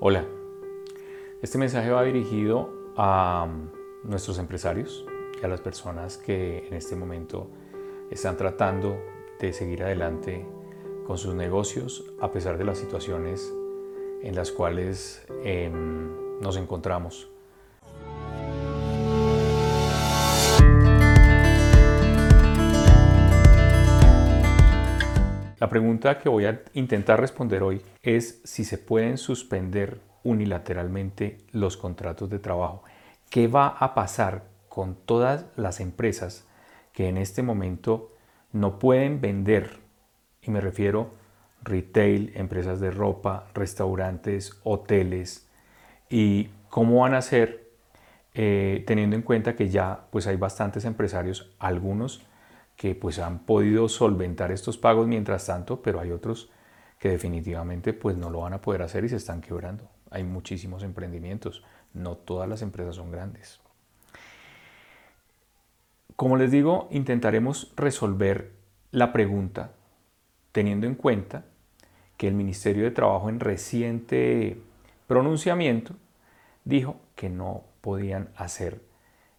Hola, este mensaje va dirigido a nuestros empresarios y a las personas que en este momento están tratando de seguir adelante con sus negocios a pesar de las situaciones en las cuales em, nos encontramos. La pregunta que voy a intentar responder hoy es si se pueden suspender unilateralmente los contratos de trabajo. ¿Qué va a pasar con todas las empresas que en este momento no pueden vender? Y me refiero retail, empresas de ropa, restaurantes, hoteles. ¿Y cómo van a hacer eh, teniendo en cuenta que ya pues hay bastantes empresarios, algunos que pues han podido solventar estos pagos mientras tanto, pero hay otros que definitivamente pues no lo van a poder hacer y se están quebrando. Hay muchísimos emprendimientos, no todas las empresas son grandes. Como les digo, intentaremos resolver la pregunta teniendo en cuenta que el Ministerio de Trabajo en reciente pronunciamiento dijo que no podían hacer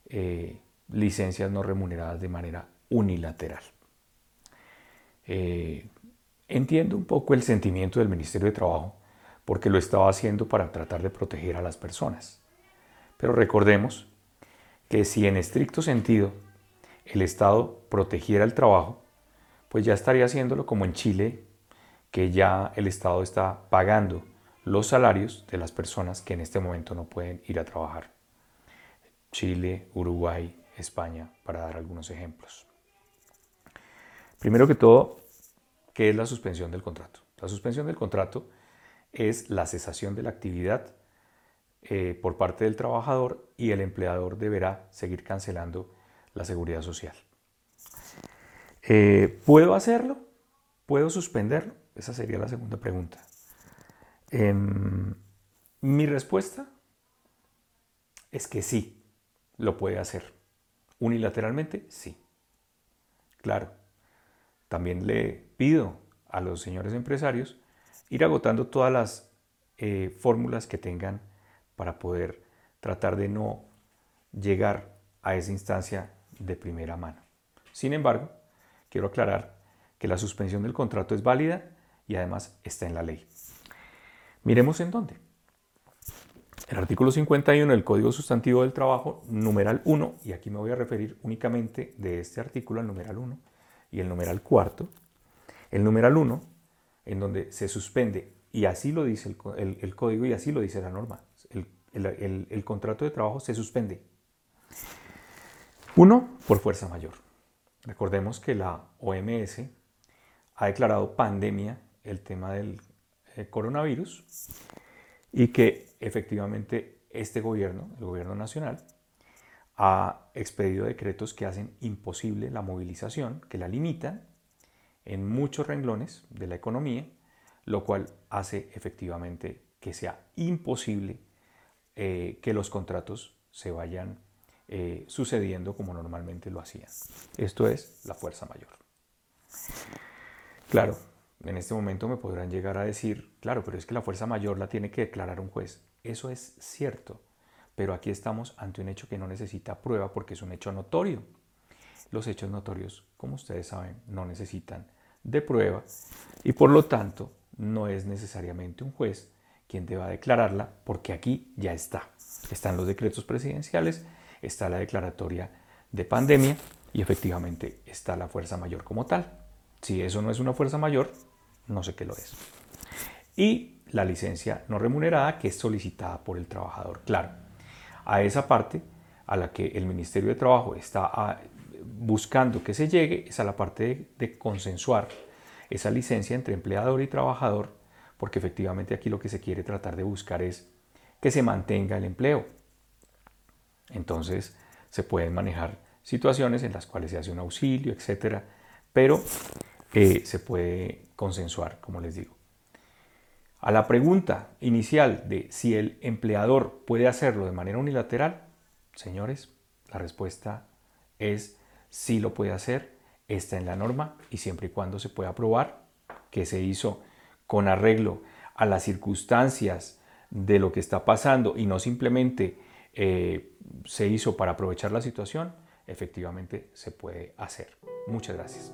eh, licencias no remuneradas de manera unilateral. Eh, entiendo un poco el sentimiento del Ministerio de Trabajo porque lo estaba haciendo para tratar de proteger a las personas. Pero recordemos que si en estricto sentido el Estado protegiera el trabajo, pues ya estaría haciéndolo como en Chile, que ya el Estado está pagando los salarios de las personas que en este momento no pueden ir a trabajar. Chile, Uruguay, España, para dar algunos ejemplos. Primero que todo, ¿qué es la suspensión del contrato? La suspensión del contrato es la cesación de la actividad eh, por parte del trabajador y el empleador deberá seguir cancelando la seguridad social. Eh, ¿Puedo hacerlo? ¿Puedo suspenderlo? Esa sería la segunda pregunta. Em, mi respuesta es que sí, lo puede hacer. Unilateralmente, sí. Claro, también le pido a los señores empresarios ir agotando todas las eh, fórmulas que tengan para poder tratar de no llegar a esa instancia de primera mano. Sin embargo, quiero aclarar que la suspensión del contrato es válida y además está en la ley. Miremos en dónde. El artículo 51 del Código Sustantivo del Trabajo, numeral 1, y aquí me voy a referir únicamente de este artículo al numeral 1, y el numeral cuarto, el numeral 1, en donde se suspende, y así lo dice el, código y así lo dice la norma, el, contrato de trabajo se suspende. Uno, por fuerza mayor. Recordemos que la OMS ha declarado pandemia el tema del eh, coronavirus y que efectivamente este gobierno, el gobierno nacional, ha expedido decretos que hacen imposible la movilización, que la limitan en muchos renglones de la economía, lo cual hace efectivamente que sea imposible eh, que los contratos se vayan eh, sucediendo como normalmente lo hacían. Esto es la fuerza mayor. Claro, en este momento me podrán llegar a decir, claro, pero es que la fuerza mayor la tiene que declarar un juez. Eso es cierto, pero aquí estamos ante un hecho que no necesita prueba porque es un hecho notorio. Los hechos notorios, como ustedes saben, no necesitan de prueba y por lo tanto no es necesariamente un juez quien deba declararla porque aquí ya está. Están los decretos presidenciales, está la declaratoria de pandemia y efectivamente está la fuerza mayor como tal. Si eso no es una fuerza mayor, no sé qué lo es. Y la licencia no remunerada que es solicitada por el trabajador. Claro, a esa parte a la que el Ministerio de Trabajo está ah, buscando que se llegue, es a la parte de, consensuar esa licencia entre empleador y trabajador, porque efectivamente aquí lo que se quiere tratar de buscar es que se mantenga el empleo. Entonces se pueden manejar situaciones en las cuales se hace un auxilio, etcétera, pero eh, se puede consensuar, como les digo. A la pregunta inicial de si el empleador puede hacerlo de manera unilateral, señores, la respuesta es sí lo puede hacer, está en la norma y siempre y cuando se pueda probar que se hizo con arreglo a las circunstancias de lo que está pasando y no simplemente eh, se hizo para aprovechar la situación, efectivamente se puede hacer. Muchas gracias.